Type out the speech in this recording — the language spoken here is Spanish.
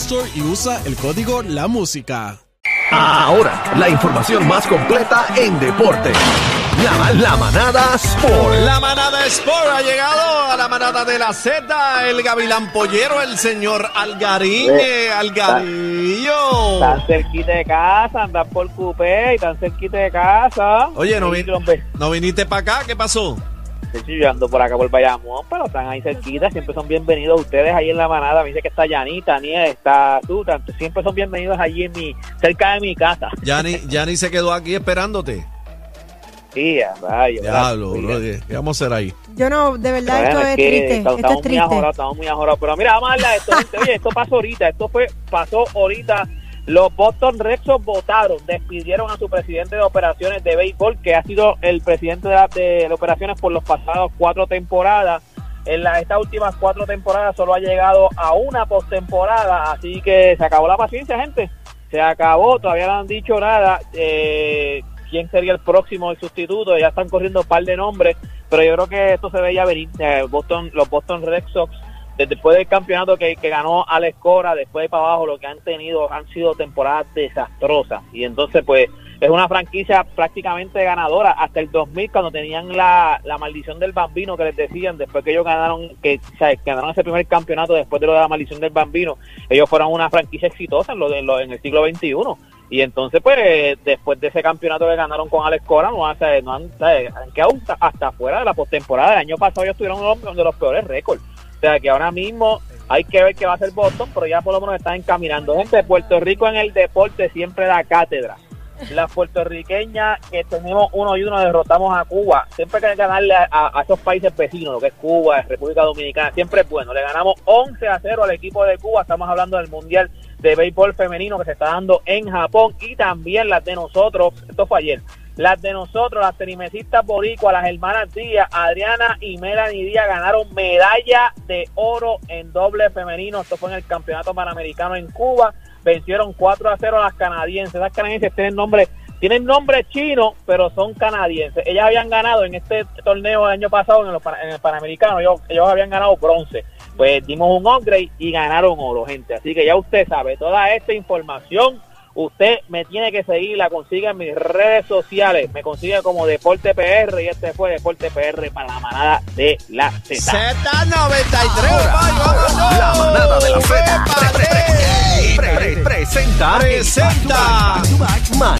Store y usa el código La Música. Ahora, la información más completa en deporte. La, la manada Sport. La manada Sport ha llegado a la manada de la Z, el gavilán pollero, el señor Algarín, Eh, Algarillo. Tan cerquita de casa, andan por cupé y tan cerquita de casa. Oye, no, vin- no viniste para acá, ¿qué pasó? Sí, sí, yo ando por acá por Bayamón, pero están ahí cerquita, siempre son bienvenidos ustedes ahí en la manada. Me dice que está Yanita, Niel, está tú, tanto, siempre son bienvenidos allí en mi, cerca de mi casa. Yani, Yani se quedó aquí esperándote. Sí, vaya. Diablo, bro, ¿qué vamos a hacer ahí? Yo no, de verdad, Bueno, esto es es que triste. estamos, Esto es estamos muy ajorados, estamos muy ajorados. Pero mira, vamos a hablar de esto. Oye, esto pasó ahorita. Esto fue pasó ahorita. Los Boston Red Sox votaron, despidieron a su presidente de operaciones de béisbol, que ha sido el presidente de, la- de operaciones por los pasados cuatro temporadas. En la- estas últimas cuatro temporadas solo ha llegado a una postemporada, así que se acabó la paciencia, gente. Se acabó, todavía no han dicho nada. Eh, ¿Quién sería el próximo el sustituto? Ya están corriendo un par de nombres, pero yo creo que esto se veía venir. Eh, Boston, los Boston Red Sox, después del campeonato que, que ganó Alex Cora, después de para abajo, lo que han tenido han sido temporadas desastrosas. Y entonces, pues, es una franquicia prácticamente ganadora. Hasta el 2000, cuando tenían la, la maldición del bambino que les decían, después que ellos ganaron, que ganaron ese primer campeonato después de lo de la maldición del bambino, ellos fueron una franquicia exitosa en, lo de, en, el siglo XXI. Y entonces, pues, después de ese campeonato que ganaron con Alex Cora, no, han- no han, han quedado hasta, hasta fuera de la postemporada. El año pasado ellos tuvieron uno de los peores récords. O sea, que ahora mismo hay que ver qué va a hacer Boston, pero ya por lo menos están encaminando. Gente, Puerto Rico en el deporte siempre da cátedra. Las puertorriqueñas que tenemos uno y uno derrotamos a Cuba. Siempre hay que ganarle a, a- esos países vecinos, lo que es Cuba, República Dominicana, siempre es bueno. Le ganamos 11 a 0 al equipo de Cuba. Estamos hablando del Mundial de Béisbol Femenino que se está dando en Japón y también las de nosotros. Esto fue ayer. Las de nosotros, las tenimesistas boricuas, las hermanas Díaz, Adriana y Melanie Díaz ganaron medalla de oro en doble femenino. Esto fue en el Campeonato Panamericano en Cuba. Vencieron 4 a 0 a las canadienses. Las canadienses tienen nombre, tienen nombre chino, pero son canadienses. Ellas habían ganado en este torneo el año pasado en, los en el Panamericano. Ellos, ellos habían ganado bronce. Pues dimos un upgrade y ganaron oro, gente. Así que ya usted sabe, toda esta información Usted me tiene que seguir, la consigue en mis redes sociales. Me consigue como Deporte PR y este fue Deporte PR para la manada de la Z. Z93, La manada de la Z. ¡Prepárate! Pre- pre- presenta. Presenta.